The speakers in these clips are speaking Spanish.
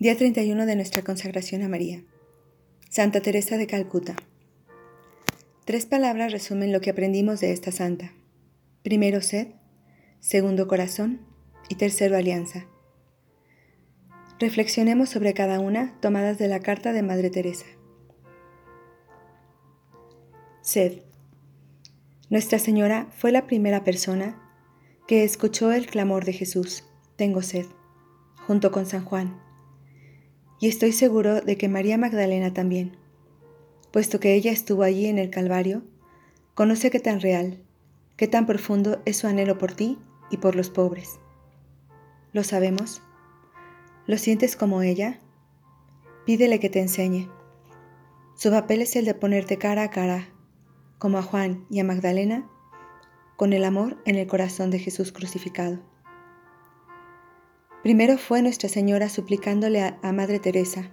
Día 31 de nuestra consagración a María. Santa Teresa de Calcuta. Tres palabras resumen lo que aprendimos de esta santa. Primero, sed. Segundo, corazón. Y tercero, alianza. Reflexionemos sobre cada una tomadas de la carta de Madre Teresa. Sed. Nuestra Señora fue la primera persona que escuchó el clamor de Jesús, tengo sed, junto con San Juan y estoy seguro de que María Magdalena también, puesto que ella estuvo allí en el Calvario, conoce qué tan real, qué tan profundo es su anhelo por ti y por los pobres. ¿Lo sabemos? ¿Lo sientes como ella? Pídele que te enseñe. Su papel es el de ponerte cara a cara, como a Juan y a Magdalena, con el amor en el corazón de Jesús crucificado. Primero fue Nuestra Señora suplicándole a, Madre Teresa.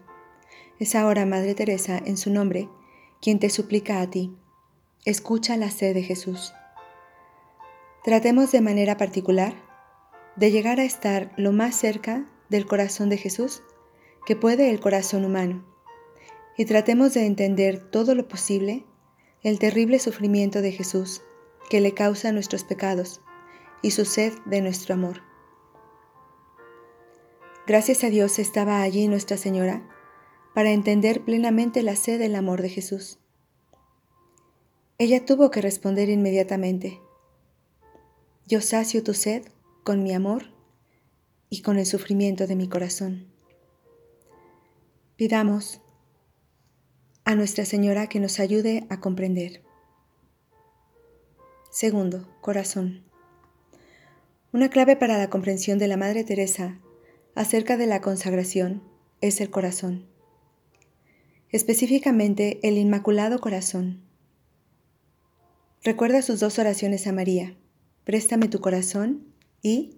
Es ahora Madre Teresa, en su nombre, quien te suplica a ti. Escucha la sed de Jesús. Tratemos de manera particular de llegar a estar lo más cerca del corazón de Jesús que puede el corazón humano, y tratemos de entender todo lo posible el terrible sufrimiento de Jesús que le causa nuestros pecados y su sed de nuestro amor. Gracias a Dios estaba allí Nuestra Señora para entender plenamente la sed del amor de Jesús. Ella tuvo que responder inmediatamente, yo sacio tu sed con mi amor y con el sufrimiento de mi corazón. Pidamos a Nuestra Señora que nos ayude a comprender. Segundo, corazón. Una clave para la comprensión de la Madre Teresa acerca de la consagración es el corazón, específicamente el Inmaculado Corazón. Recuerda sus dos oraciones a María, préstame tu corazón y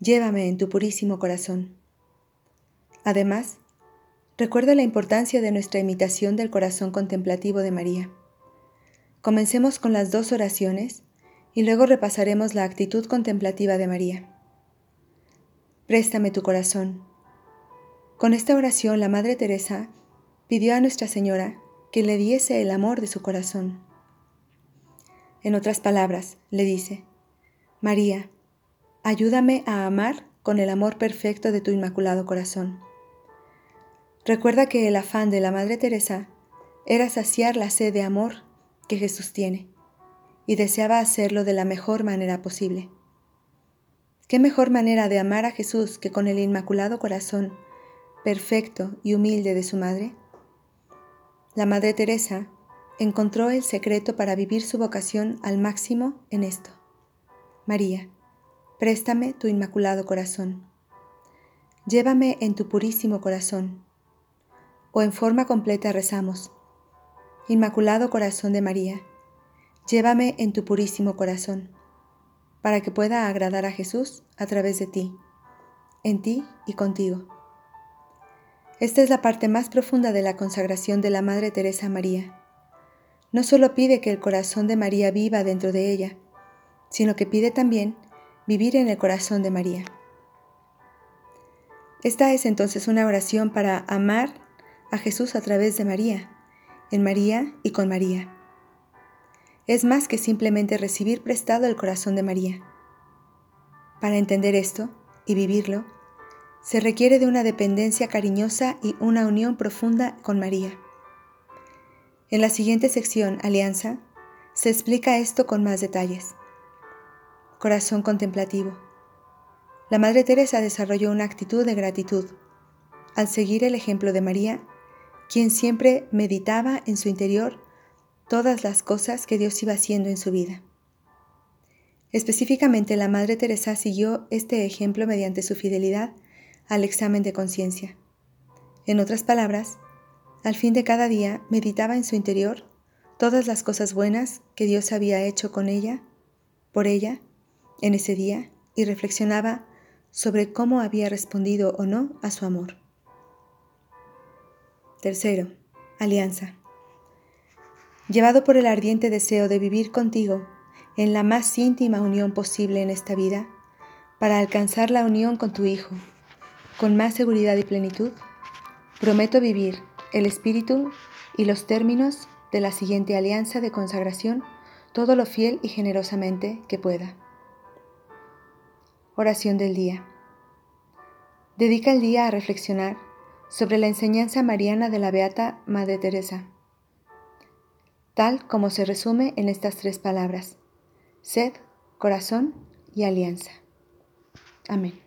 llévame en tu purísimo corazón. Además, recuerda la importancia de nuestra imitación del corazón contemplativo de María. Comencemos con las dos oraciones y luego repasaremos la actitud contemplativa de María préstame tu corazón. Con esta oración la Madre Teresa pidió a Nuestra Señora que le diese el amor de su corazón. En otras palabras, le dice, María, ayúdame a amar con el amor perfecto de tu inmaculado corazón. Recuerda que el afán de la Madre Teresa era saciar la sed de amor que Jesús tiene, y deseaba hacerlo de la mejor manera posible. ¿Qué mejor manera de amar a Jesús que con el inmaculado corazón perfecto y humilde de su madre? La Madre Teresa encontró el secreto para vivir su vocación al máximo en esto. María, préstame tu inmaculado corazón. Llévame en tu purísimo corazón. O en forma completa rezamos. Inmaculado corazón de María, llévame en tu purísimo corazón para que pueda agradar a Jesús a través de ti, en ti y contigo. Esta es la parte más profunda de la consagración de la Madre Teresa María. No solo pide que el corazón de María viva dentro de ella, sino que pide también vivir en el corazón de María. Esta es entonces una oración para amar a Jesús a través de María, en María y con María es más que simplemente recibir prestado el corazón de María. Para entender esto y vivirlo, se requiere de una dependencia cariñosa y una unión profunda con María. En la siguiente sección, Alianza, se explica esto con más detalles. Corazón contemplativo. La Madre Teresa desarrolló una actitud de gratitud al seguir el ejemplo de María, quien siempre meditaba en su interior todas las cosas que Dios iba haciendo en su vida. Específicamente la Madre Teresa siguió este ejemplo mediante su fidelidad al examen de conciencia. En otras palabras, al fin de cada día meditaba en su interior todas las cosas buenas que Dios había hecho con ella, por ella, en ese día, y reflexionaba sobre cómo había respondido o no a su amor. Tercero, alianza llevado por el ardiente deseo de vivir contigo en la más íntima unión posible en esta vida, para alcanzar la unión con tu Hijo, con más seguridad y plenitud, prometo vivir el espíritu y los términos de la siguiente alianza de consagración todo lo fiel y generosamente que pueda. Oración del día. Dedica el día a reflexionar sobre la enseñanza mariana de la Beata Madre Teresa, tal como se resume en estas tres palabras, sed, corazón y alianza. Amén.